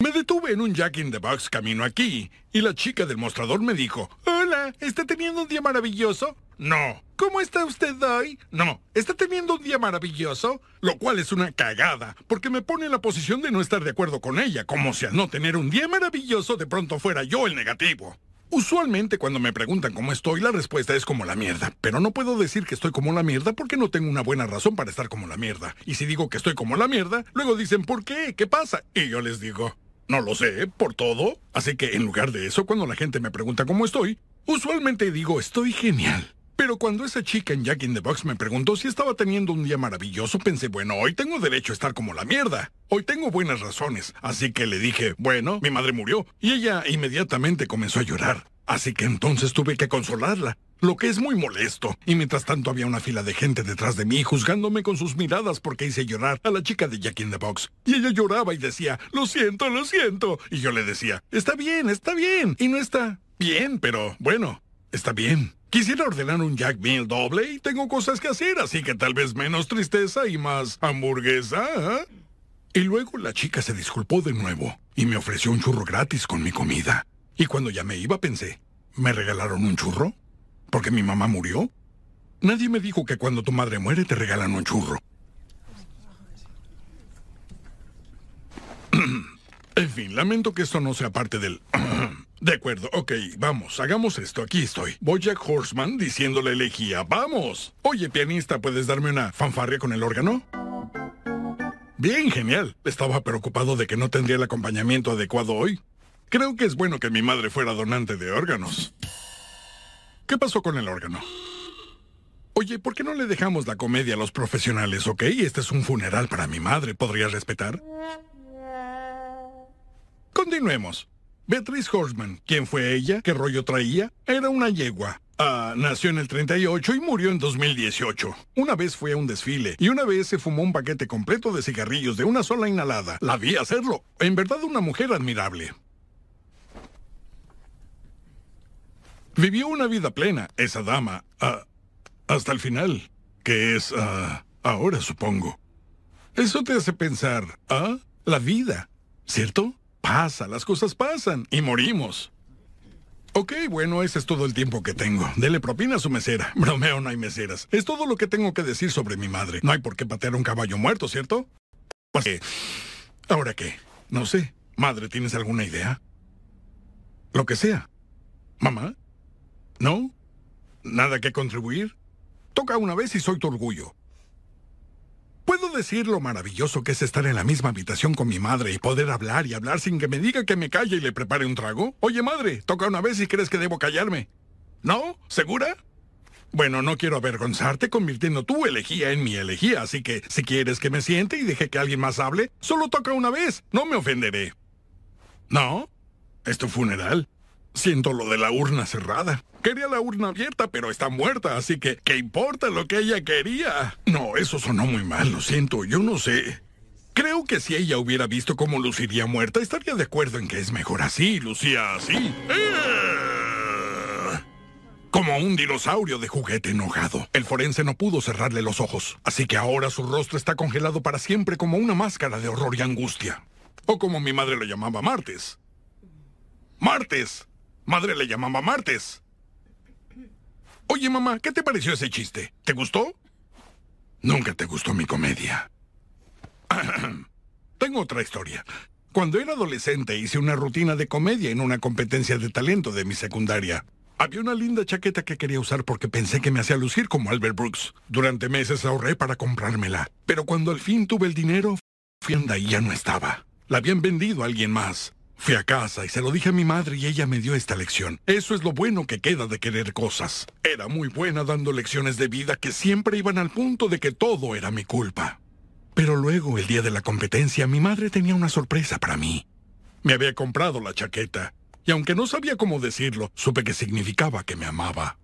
Me detuve en un Jack in the Box camino aquí y la chica del mostrador me dijo, Hola, ¿está teniendo un día maravilloso? No. ¿Cómo está usted hoy? No. ¿Está teniendo un día maravilloso? Lo cual es una cagada, porque me pone en la posición de no estar de acuerdo con ella, como si al no tener un día maravilloso de pronto fuera yo el negativo. Usualmente cuando me preguntan cómo estoy, la respuesta es como la mierda. Pero no puedo decir que estoy como la mierda porque no tengo una buena razón para estar como la mierda. Y si digo que estoy como la mierda, luego dicen ¿por qué? ¿Qué pasa? Y yo les digo, no lo sé, por todo. Así que en lugar de eso, cuando la gente me pregunta cómo estoy, usualmente digo estoy genial. Pero cuando esa chica en Jack in the Box me preguntó si estaba teniendo un día maravilloso, pensé, bueno, hoy tengo derecho a estar como la mierda. Hoy tengo buenas razones. Así que le dije, bueno, mi madre murió. Y ella inmediatamente comenzó a llorar. Así que entonces tuve que consolarla, lo que es muy molesto. Y mientras tanto había una fila de gente detrás de mí juzgándome con sus miradas porque hice llorar a la chica de Jack in the Box. Y ella lloraba y decía, lo siento, lo siento. Y yo le decía, está bien, está bien. Y no está bien, pero bueno, está bien. Quisiera ordenar un Jack Meal doble y tengo cosas que hacer, así que tal vez menos tristeza y más hamburguesa. ¿eh? Y luego la chica se disculpó de nuevo y me ofreció un churro gratis con mi comida. Y cuando ya me iba pensé, ¿me regalaron un churro? ¿Porque mi mamá murió? Nadie me dijo que cuando tu madre muere te regalan un churro. en fin, lamento que esto no sea parte del... De acuerdo, ok, vamos, hagamos esto, aquí estoy. Bojack Horseman diciéndole elegía, ¡vamos! Oye, pianista, ¿puedes darme una fanfarria con el órgano? Bien, genial. Estaba preocupado de que no tendría el acompañamiento adecuado hoy. Creo que es bueno que mi madre fuera donante de órganos. ¿Qué pasó con el órgano? Oye, ¿por qué no le dejamos la comedia a los profesionales, ok? Este es un funeral para mi madre. ¿Podrías respetar? Continuemos. Beatriz Horseman, ¿quién fue ella? ¿Qué rollo traía? Era una yegua. Ah, nació en el 38 y murió en 2018. Una vez fue a un desfile y una vez se fumó un paquete completo de cigarrillos de una sola inhalada. La vi hacerlo. En verdad una mujer admirable. Vivió una vida plena, esa dama, ah, hasta el final, que es ah, ahora, supongo. Eso te hace pensar, ¿ah? La vida, ¿cierto? Pasa, las cosas pasan y morimos. Ok, bueno, ese es todo el tiempo que tengo. Dele propina a su mesera. Bromeo, no hay meseras. Es todo lo que tengo que decir sobre mi madre. No hay por qué patear un caballo muerto, ¿cierto? qué? ¿Ahora qué? No sé. Madre, ¿tienes alguna idea? Lo que sea. ¿Mamá? ¿No? ¿Nada que contribuir? Toca una vez y soy tu orgullo. ¿Puedo decir lo maravilloso que es estar en la misma habitación con mi madre y poder hablar y hablar sin que me diga que me calle y le prepare un trago? Oye, madre, toca una vez y crees que debo callarme. ¿No? ¿Segura? Bueno, no quiero avergonzarte convirtiendo tu elegía en mi elegía, así que si quieres que me siente y deje que alguien más hable, solo toca una vez, no me ofenderé. ¿No? ¿Es tu funeral? Siento lo de la urna cerrada. Quería la urna abierta, pero está muerta, así que ¿qué importa lo que ella quería? No, eso sonó muy mal, lo siento, yo no sé. Creo que si ella hubiera visto cómo luciría muerta, estaría de acuerdo en que es mejor así, lucía así. ¡Eh! Como un dinosaurio de juguete enojado. El forense no pudo cerrarle los ojos, así que ahora su rostro está congelado para siempre como una máscara de horror y angustia. O como mi madre lo llamaba Martes. ¡Martes! Madre le llamaba Martes. Oye, mamá, ¿qué te pareció ese chiste? ¿Te gustó? Nunca te gustó mi comedia. Tengo otra historia. Cuando era adolescente hice una rutina de comedia en una competencia de talento de mi secundaria. Había una linda chaqueta que quería usar porque pensé que me hacía lucir como Albert Brooks. Durante meses ahorré para comprármela. Pero cuando al fin tuve el dinero, fui y ya no estaba. La habían vendido a alguien más. Fui a casa y se lo dije a mi madre y ella me dio esta lección. Eso es lo bueno que queda de querer cosas. Era muy buena dando lecciones de vida que siempre iban al punto de que todo era mi culpa. Pero luego, el día de la competencia, mi madre tenía una sorpresa para mí. Me había comprado la chaqueta, y aunque no sabía cómo decirlo, supe que significaba que me amaba.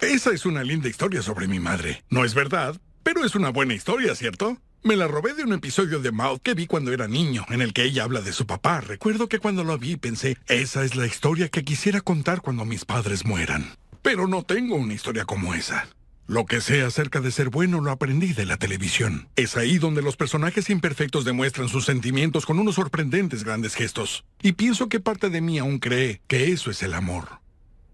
Esa es una linda historia sobre mi madre. No es verdad, pero es una buena historia, ¿cierto? Me la robé de un episodio de Maud que vi cuando era niño, en el que ella habla de su papá. Recuerdo que cuando lo vi pensé, esa es la historia que quisiera contar cuando mis padres mueran. Pero no tengo una historia como esa. Lo que sé acerca de ser bueno lo aprendí de la televisión. Es ahí donde los personajes imperfectos demuestran sus sentimientos con unos sorprendentes grandes gestos. Y pienso que parte de mí aún cree que eso es el amor.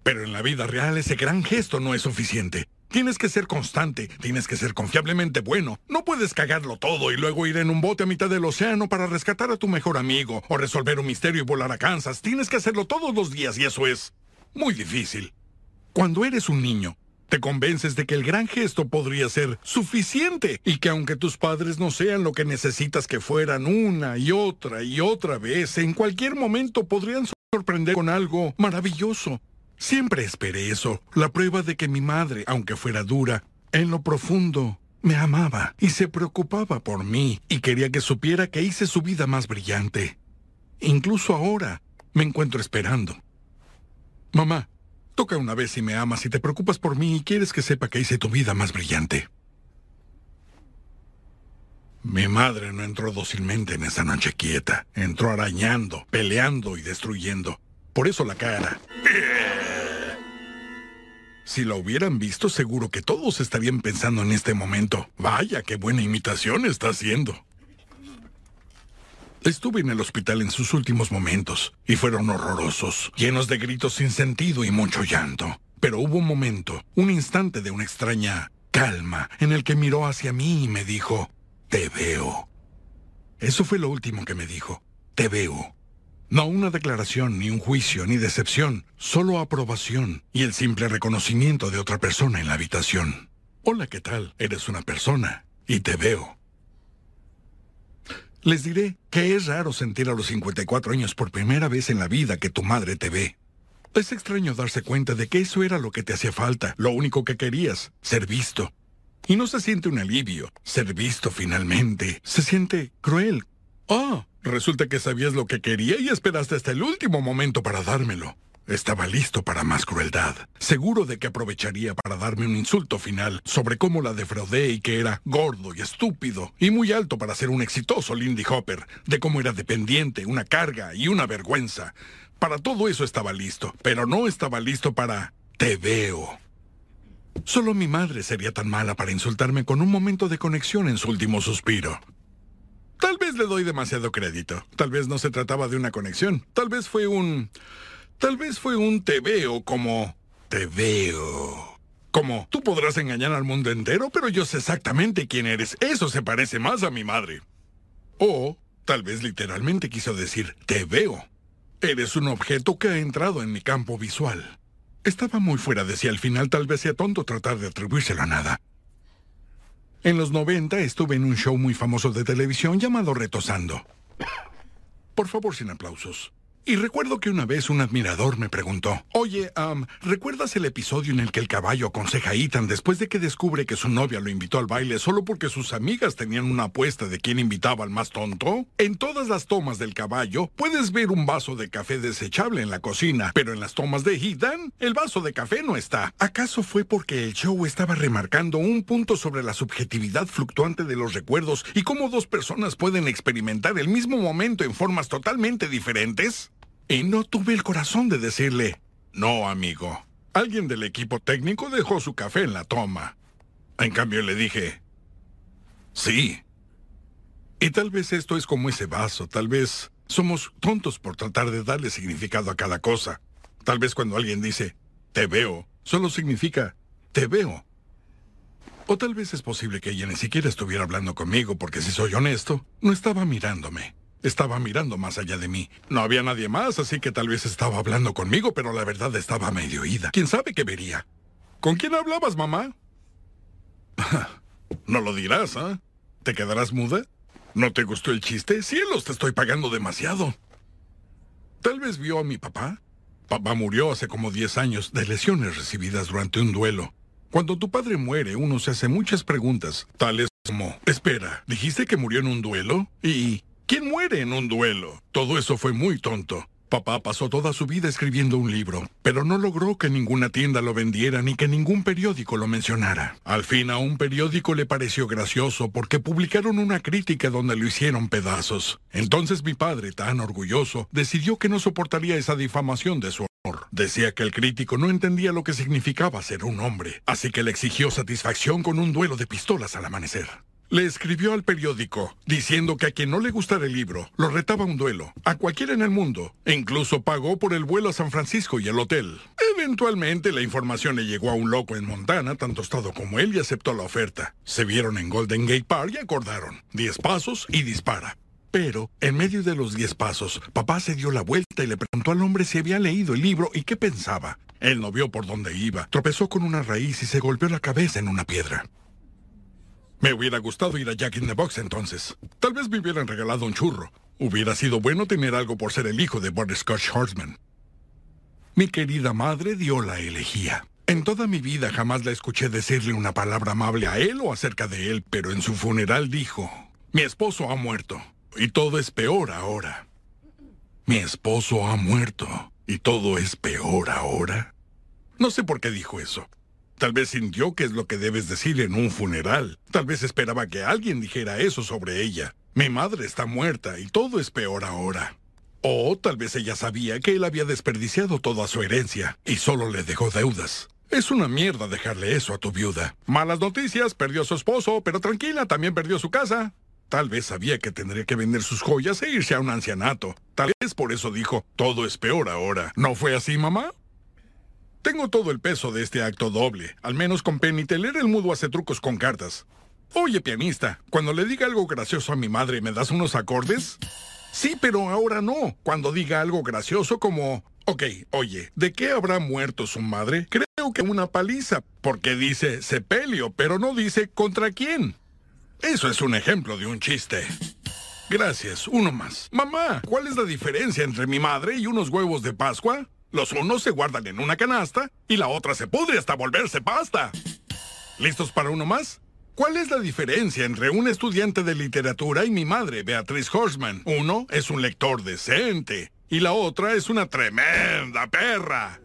Pero en la vida real ese gran gesto no es suficiente. Tienes que ser constante, tienes que ser confiablemente bueno. No puedes cagarlo todo y luego ir en un bote a mitad del océano para rescatar a tu mejor amigo o resolver un misterio y volar a Kansas. Tienes que hacerlo todos los días y eso es muy difícil. Cuando eres un niño, te convences de que el gran gesto podría ser suficiente y que aunque tus padres no sean lo que necesitas que fueran una y otra y otra vez, en cualquier momento podrían sorprender con algo maravilloso. Siempre esperé eso, la prueba de que mi madre, aunque fuera dura, en lo profundo me amaba y se preocupaba por mí y quería que supiera que hice su vida más brillante. Incluso ahora me encuentro esperando. Mamá, Toca una vez si me amas y te preocupas por mí y quieres que sepa que hice tu vida más brillante. Mi madre no entró dócilmente en esa noche quieta. Entró arañando, peleando y destruyendo. Por eso la cara. Si la hubieran visto, seguro que todos estarían pensando en este momento. Vaya, qué buena imitación está haciendo. Estuve en el hospital en sus últimos momentos y fueron horrorosos, llenos de gritos sin sentido y mucho llanto. Pero hubo un momento, un instante de una extraña calma en el que miró hacia mí y me dijo, te veo. Eso fue lo último que me dijo, te veo. No una declaración, ni un juicio, ni decepción, solo aprobación y el simple reconocimiento de otra persona en la habitación. Hola, ¿qué tal? Eres una persona y te veo. Les diré que es raro sentir a los 54 años por primera vez en la vida que tu madre te ve. Es extraño darse cuenta de que eso era lo que te hacía falta, lo único que querías, ser visto. Y no se siente un alivio, ser visto finalmente. Se siente cruel. Ah, resulta que sabías lo que quería y esperaste hasta el último momento para dármelo. Estaba listo para más crueldad, seguro de que aprovecharía para darme un insulto final sobre cómo la defraudé y que era gordo y estúpido y muy alto para ser un exitoso Lindy Hopper, de cómo era dependiente, una carga y una vergüenza. Para todo eso estaba listo, pero no estaba listo para te veo. Solo mi madre sería tan mala para insultarme con un momento de conexión en su último suspiro. Tal vez le doy demasiado crédito. Tal vez no se trataba de una conexión. Tal vez fue un... Tal vez fue un te veo como te veo. Como tú podrás engañar al mundo entero, pero yo sé exactamente quién eres. Eso se parece más a mi madre. O tal vez literalmente quiso decir te veo. Eres un objeto que ha entrado en mi campo visual. Estaba muy fuera de sí al final, tal vez sea tonto tratar de atribuírselo a nada. En los 90 estuve en un show muy famoso de televisión llamado Retosando. Por favor, sin aplausos. Y recuerdo que una vez un admirador me preguntó, Oye, um, ¿recuerdas el episodio en el que el caballo aconseja a Ethan después de que descubre que su novia lo invitó al baile solo porque sus amigas tenían una apuesta de quién invitaba al más tonto? En todas las tomas del caballo puedes ver un vaso de café desechable en la cocina, pero en las tomas de Ethan, el vaso de café no está. ¿Acaso fue porque el show estaba remarcando un punto sobre la subjetividad fluctuante de los recuerdos y cómo dos personas pueden experimentar el mismo momento en formas totalmente diferentes? Y no tuve el corazón de decirle, no, amigo. Alguien del equipo técnico dejó su café en la toma. En cambio le dije, sí. Y tal vez esto es como ese vaso, tal vez somos tontos por tratar de darle significado a cada cosa. Tal vez cuando alguien dice, te veo, solo significa, te veo. O tal vez es posible que ella ni siquiera estuviera hablando conmigo porque si soy honesto, no estaba mirándome. Estaba mirando más allá de mí. No había nadie más, así que tal vez estaba hablando conmigo, pero la verdad estaba medio oída. ¿Quién sabe qué vería? ¿Con quién hablabas, mamá? no lo dirás, ¿ah? ¿Te quedarás muda? ¿No te gustó el chiste? Cielos, te estoy pagando demasiado. Tal vez vio a mi papá. Papá murió hace como 10 años de lesiones recibidas durante un duelo. Cuando tu padre muere, uno se hace muchas preguntas, tales como, espera, ¿dijiste que murió en un duelo? ¿Y ¿Quién muere en un duelo? Todo eso fue muy tonto. Papá pasó toda su vida escribiendo un libro, pero no logró que ninguna tienda lo vendiera ni que ningún periódico lo mencionara. Al fin a un periódico le pareció gracioso porque publicaron una crítica donde lo hicieron pedazos. Entonces mi padre, tan orgulloso, decidió que no soportaría esa difamación de su Decía que el crítico no entendía lo que significaba ser un hombre, así que le exigió satisfacción con un duelo de pistolas al amanecer. Le escribió al periódico diciendo que a quien no le gustara el libro lo retaba un duelo, a cualquiera en el mundo, e incluso pagó por el vuelo a San Francisco y el hotel. Eventualmente la información le llegó a un loco en Montana, tan tostado como él, y aceptó la oferta. Se vieron en Golden Gate Park y acordaron. Diez pasos y dispara. Pero, en medio de los diez pasos, papá se dio la vuelta y le preguntó al hombre si había leído el libro y qué pensaba. Él no vio por dónde iba, tropezó con una raíz y se golpeó la cabeza en una piedra. Me hubiera gustado ir a Jack in the Box entonces. Tal vez me hubieran regalado un churro. Hubiera sido bueno tener algo por ser el hijo de Scotch Horseman. Mi querida madre dio la elegía. En toda mi vida jamás la escuché decirle una palabra amable a él o acerca de él, pero en su funeral dijo, mi esposo ha muerto. Y todo es peor ahora. Mi esposo ha muerto. ¿Y todo es peor ahora? No sé por qué dijo eso. Tal vez sintió que es lo que debes decir en un funeral. Tal vez esperaba que alguien dijera eso sobre ella. Mi madre está muerta y todo es peor ahora. O tal vez ella sabía que él había desperdiciado toda su herencia y solo le dejó deudas. Es una mierda dejarle eso a tu viuda. Malas noticias, perdió a su esposo, pero tranquila, también perdió su casa. Tal vez sabía que tendría que vender sus joyas e irse a un ancianato. Tal vez por eso dijo, todo es peor ahora. ¿No fue así, mamá? Tengo todo el peso de este acto doble. Al menos con Penny Teller el mudo hace trucos con cartas. Oye, pianista, cuando le diga algo gracioso a mi madre, ¿me das unos acordes? Sí, pero ahora no. Cuando diga algo gracioso como... Ok, oye, ¿de qué habrá muerto su madre? Creo que una paliza, porque dice sepelio, pero no dice contra quién. Eso es un ejemplo de un chiste. Gracias, uno más. Mamá, ¿cuál es la diferencia entre mi madre y unos huevos de Pascua? Los unos se guardan en una canasta y la otra se pudre hasta volverse pasta. ¿Listos para uno más? ¿Cuál es la diferencia entre un estudiante de literatura y mi madre, Beatriz Horseman? Uno es un lector decente y la otra es una tremenda perra.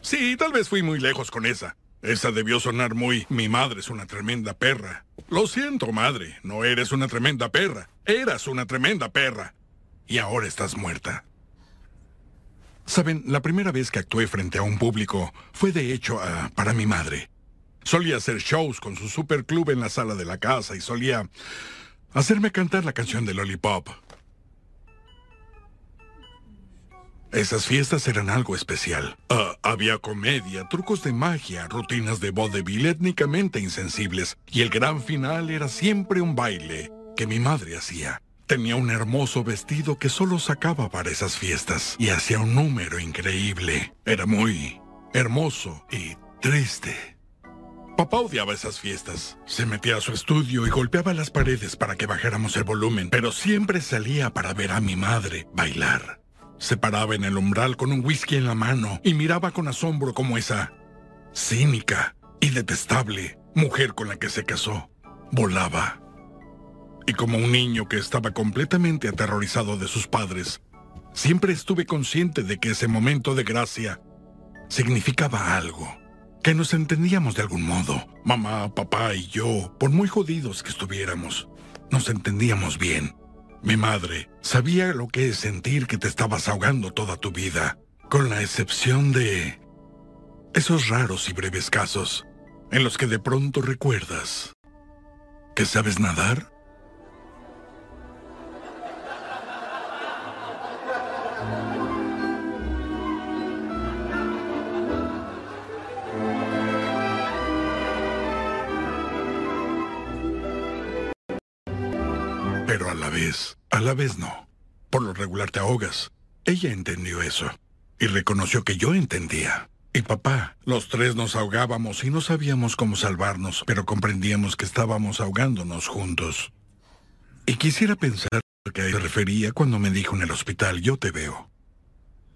Sí, tal vez fui muy lejos con esa. Esa debió sonar muy... Mi madre es una tremenda perra. Lo siento, madre. No eres una tremenda perra. Eras una tremenda perra. Y ahora estás muerta. Saben, la primera vez que actué frente a un público fue de hecho ah, para mi madre. Solía hacer shows con su superclub en la sala de la casa y solía hacerme cantar la canción de Lollipop. Esas fiestas eran algo especial. Ah, había comedia, trucos de magia, rutinas de vodevil étnicamente insensibles, y el gran final era siempre un baile que mi madre hacía. Tenía un hermoso vestido que solo sacaba para esas fiestas y hacía un número increíble. Era muy hermoso y triste. Papá odiaba esas fiestas. Se metía a su estudio y golpeaba las paredes para que bajáramos el volumen, pero siempre salía para ver a mi madre bailar. Se paraba en el umbral con un whisky en la mano y miraba con asombro como esa cínica y detestable mujer con la que se casó volaba. Y como un niño que estaba completamente aterrorizado de sus padres, siempre estuve consciente de que ese momento de gracia significaba algo, que nos entendíamos de algún modo. Mamá, papá y yo, por muy jodidos que estuviéramos, nos entendíamos bien. Mi madre sabía lo que es sentir que te estabas ahogando toda tu vida, con la excepción de esos raros y breves casos en los que de pronto recuerdas que sabes nadar a la vez no. Por lo regular te ahogas. Ella entendió eso. Y reconoció que yo entendía. Y papá, los tres nos ahogábamos y no sabíamos cómo salvarnos, pero comprendíamos que estábamos ahogándonos juntos. Y quisiera pensar que a se refería cuando me dijo en el hospital, yo te veo.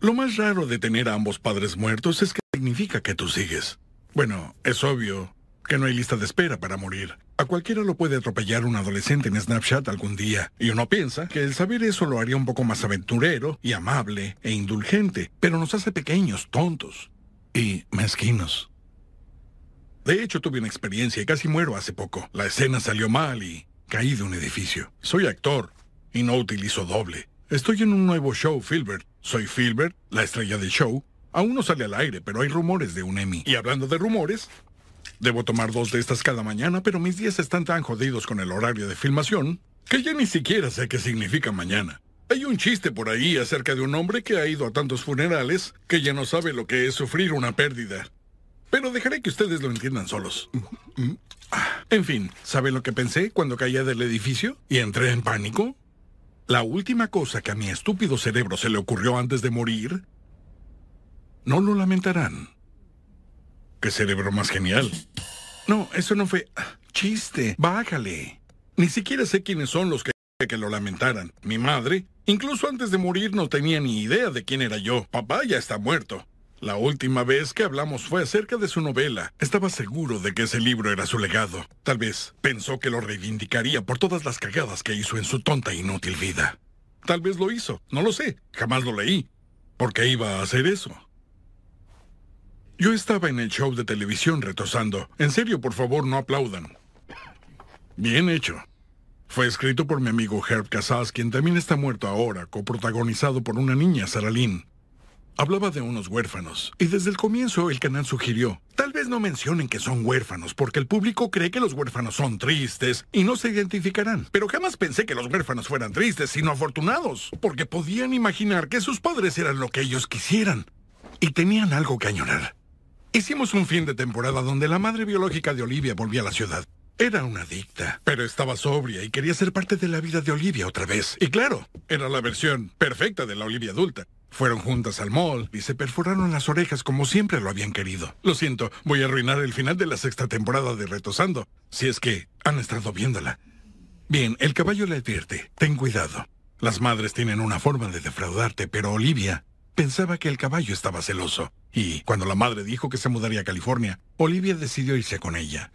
Lo más raro de tener a ambos padres muertos es que significa que tú sigues. Bueno, es obvio que no hay lista de espera para morir. A cualquiera lo puede atropellar un adolescente en Snapchat algún día, y uno piensa que el saber eso lo haría un poco más aventurero y amable e indulgente, pero nos hace pequeños, tontos y mezquinos. De hecho, tuve una experiencia y casi muero hace poco. La escena salió mal y caí de un edificio. Soy actor y no utilizo doble. Estoy en un nuevo show, Filbert. Soy Filbert, la estrella del show, Aún no sale al aire, pero hay rumores de un Emmy. Y hablando de rumores, debo tomar dos de estas cada mañana, pero mis días están tan jodidos con el horario de filmación que ya ni siquiera sé qué significa mañana. Hay un chiste por ahí acerca de un hombre que ha ido a tantos funerales que ya no sabe lo que es sufrir una pérdida. Pero dejaré que ustedes lo entiendan solos. En fin, ¿saben lo que pensé cuando caía del edificio y entré en pánico? La última cosa que a mi estúpido cerebro se le ocurrió antes de morir no lo lamentarán. ¿Qué cerebro más genial? No, eso no fue... Chiste, bájale. Ni siquiera sé quiénes son los que que lo lamentaran. Mi madre, incluso antes de morir, no tenía ni idea de quién era yo. Papá ya está muerto. La última vez que hablamos fue acerca de su novela. Estaba seguro de que ese libro era su legado. Tal vez pensó que lo reivindicaría por todas las cagadas que hizo en su tonta e inútil vida. Tal vez lo hizo, no lo sé, jamás lo leí. ¿Por qué iba a hacer eso? Yo estaba en el show de televisión retosando. En serio, por favor, no aplaudan. Bien hecho. Fue escrito por mi amigo Herb Casas, quien también está muerto ahora, coprotagonizado por una niña, Sarah. Hablaba de unos huérfanos, y desde el comienzo el canal sugirió, tal vez no mencionen que son huérfanos, porque el público cree que los huérfanos son tristes y no se identificarán. Pero jamás pensé que los huérfanos fueran tristes, sino afortunados, porque podían imaginar que sus padres eran lo que ellos quisieran, y tenían algo que añorar. Hicimos un fin de temporada donde la madre biológica de Olivia volvía a la ciudad. Era una adicta, pero estaba sobria y quería ser parte de la vida de Olivia otra vez. Y claro, era la versión perfecta de la Olivia adulta. Fueron juntas al mall y se perforaron las orejas como siempre lo habían querido. Lo siento, voy a arruinar el final de la sexta temporada de Retosando, si es que han estado viéndola. Bien, el caballo le advierte, ten cuidado. Las madres tienen una forma de defraudarte, pero Olivia Pensaba que el caballo estaba celoso, y cuando la madre dijo que se mudaría a California, Olivia decidió irse con ella.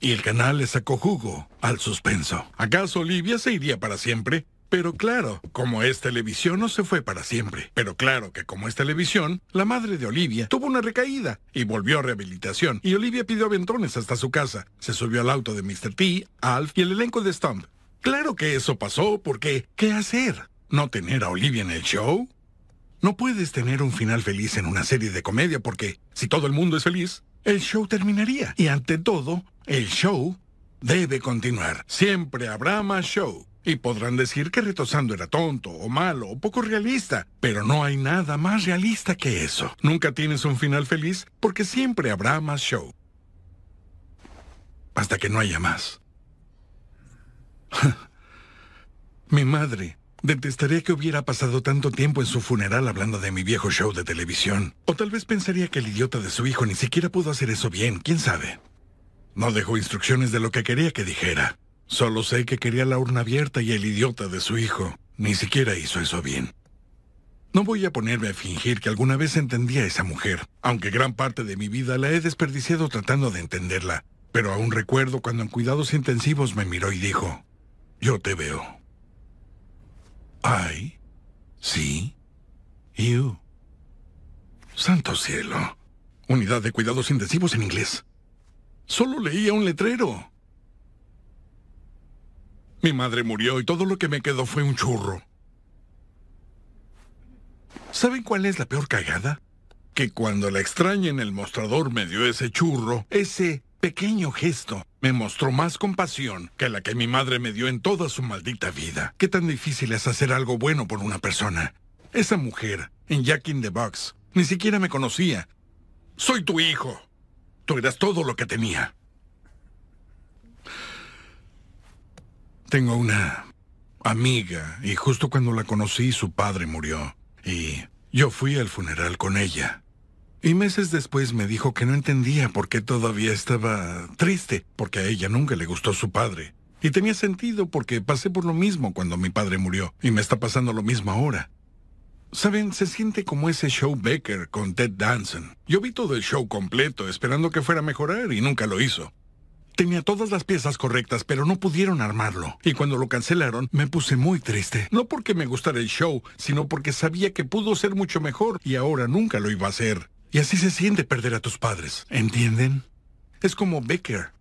Y el canal le sacó jugo al suspenso. ¿Acaso Olivia se iría para siempre? Pero claro, como es televisión no se fue para siempre. Pero claro que como es televisión, la madre de Olivia tuvo una recaída y volvió a rehabilitación. Y Olivia pidió aventones hasta su casa. Se subió al auto de Mr. T, Alf y el elenco de Stump. Claro que eso pasó porque, ¿qué hacer? ¿No tener a Olivia en el show? No puedes tener un final feliz en una serie de comedia porque si todo el mundo es feliz, el show terminaría. Y ante todo, el show debe continuar. Siempre habrá más show. Y podrán decir que Retosando era tonto o malo o poco realista, pero no hay nada más realista que eso. Nunca tienes un final feliz porque siempre habrá más show. Hasta que no haya más. Mi madre Detestaría que hubiera pasado tanto tiempo en su funeral hablando de mi viejo show de televisión. O tal vez pensaría que el idiota de su hijo ni siquiera pudo hacer eso bien, quién sabe. No dejó instrucciones de lo que quería que dijera. Solo sé que quería la urna abierta y el idiota de su hijo ni siquiera hizo eso bien. No voy a ponerme a fingir que alguna vez entendía a esa mujer, aunque gran parte de mi vida la he desperdiciado tratando de entenderla. Pero aún recuerdo cuando en cuidados intensivos me miró y dijo, yo te veo. Ay, sí, you. Santo cielo. Unidad de cuidados intensivos en inglés. Solo leía un letrero. Mi madre murió y todo lo que me quedó fue un churro. ¿Saben cuál es la peor cagada? Que cuando la extraña en el mostrador me dio ese churro, ese pequeño gesto me mostró más compasión que la que mi madre me dio en toda su maldita vida. ¿Qué tan difícil es hacer algo bueno por una persona? Esa mujer, en Jack in the Box, ni siquiera me conocía. Soy tu hijo. Tú eras todo lo que tenía. Tengo una amiga y justo cuando la conocí su padre murió. Y yo fui al funeral con ella. Y meses después me dijo que no entendía por qué todavía estaba triste, porque a ella nunca le gustó su padre. Y tenía sentido porque pasé por lo mismo cuando mi padre murió, y me está pasando lo mismo ahora. Saben, se siente como ese show Baker con Ted Danson. Yo vi todo el show completo esperando que fuera a mejorar y nunca lo hizo. Tenía todas las piezas correctas, pero no pudieron armarlo. Y cuando lo cancelaron, me puse muy triste. No porque me gustara el show, sino porque sabía que pudo ser mucho mejor y ahora nunca lo iba a hacer. Y así se siente perder a tus padres, ¿entienden? Es como Becker.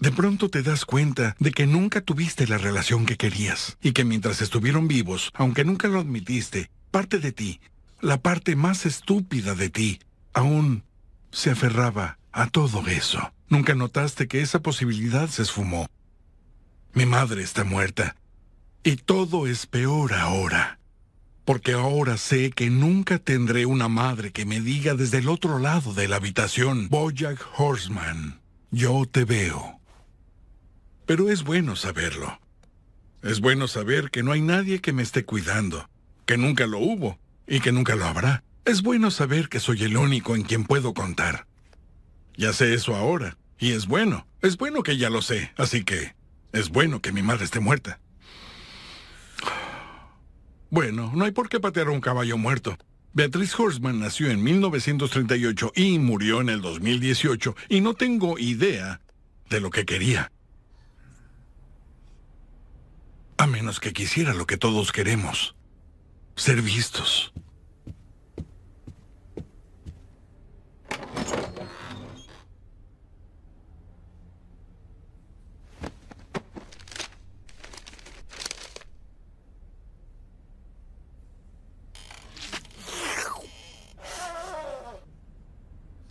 De pronto te das cuenta de que nunca tuviste la relación que querías y que mientras estuvieron vivos, aunque nunca lo admitiste, parte de ti la parte más estúpida de ti, aún se aferraba a todo eso. Nunca notaste que esa posibilidad se esfumó. Mi madre está muerta. Y todo es peor ahora. Porque ahora sé que nunca tendré una madre que me diga desde el otro lado de la habitación, Bojack Horseman, yo te veo. Pero es bueno saberlo. Es bueno saber que no hay nadie que me esté cuidando, que nunca lo hubo y que nunca lo habrá. Es bueno saber que soy el único en quien puedo contar. Ya sé eso ahora, y es bueno. Es bueno que ya lo sé, así que es bueno que mi madre esté muerta. Bueno, no hay por qué patear a un caballo muerto. Beatriz Horseman nació en 1938 y murió en el 2018 y no tengo idea de lo que quería. A menos que quisiera lo que todos queremos. Ser vistos.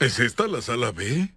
¿Es esta la sala B?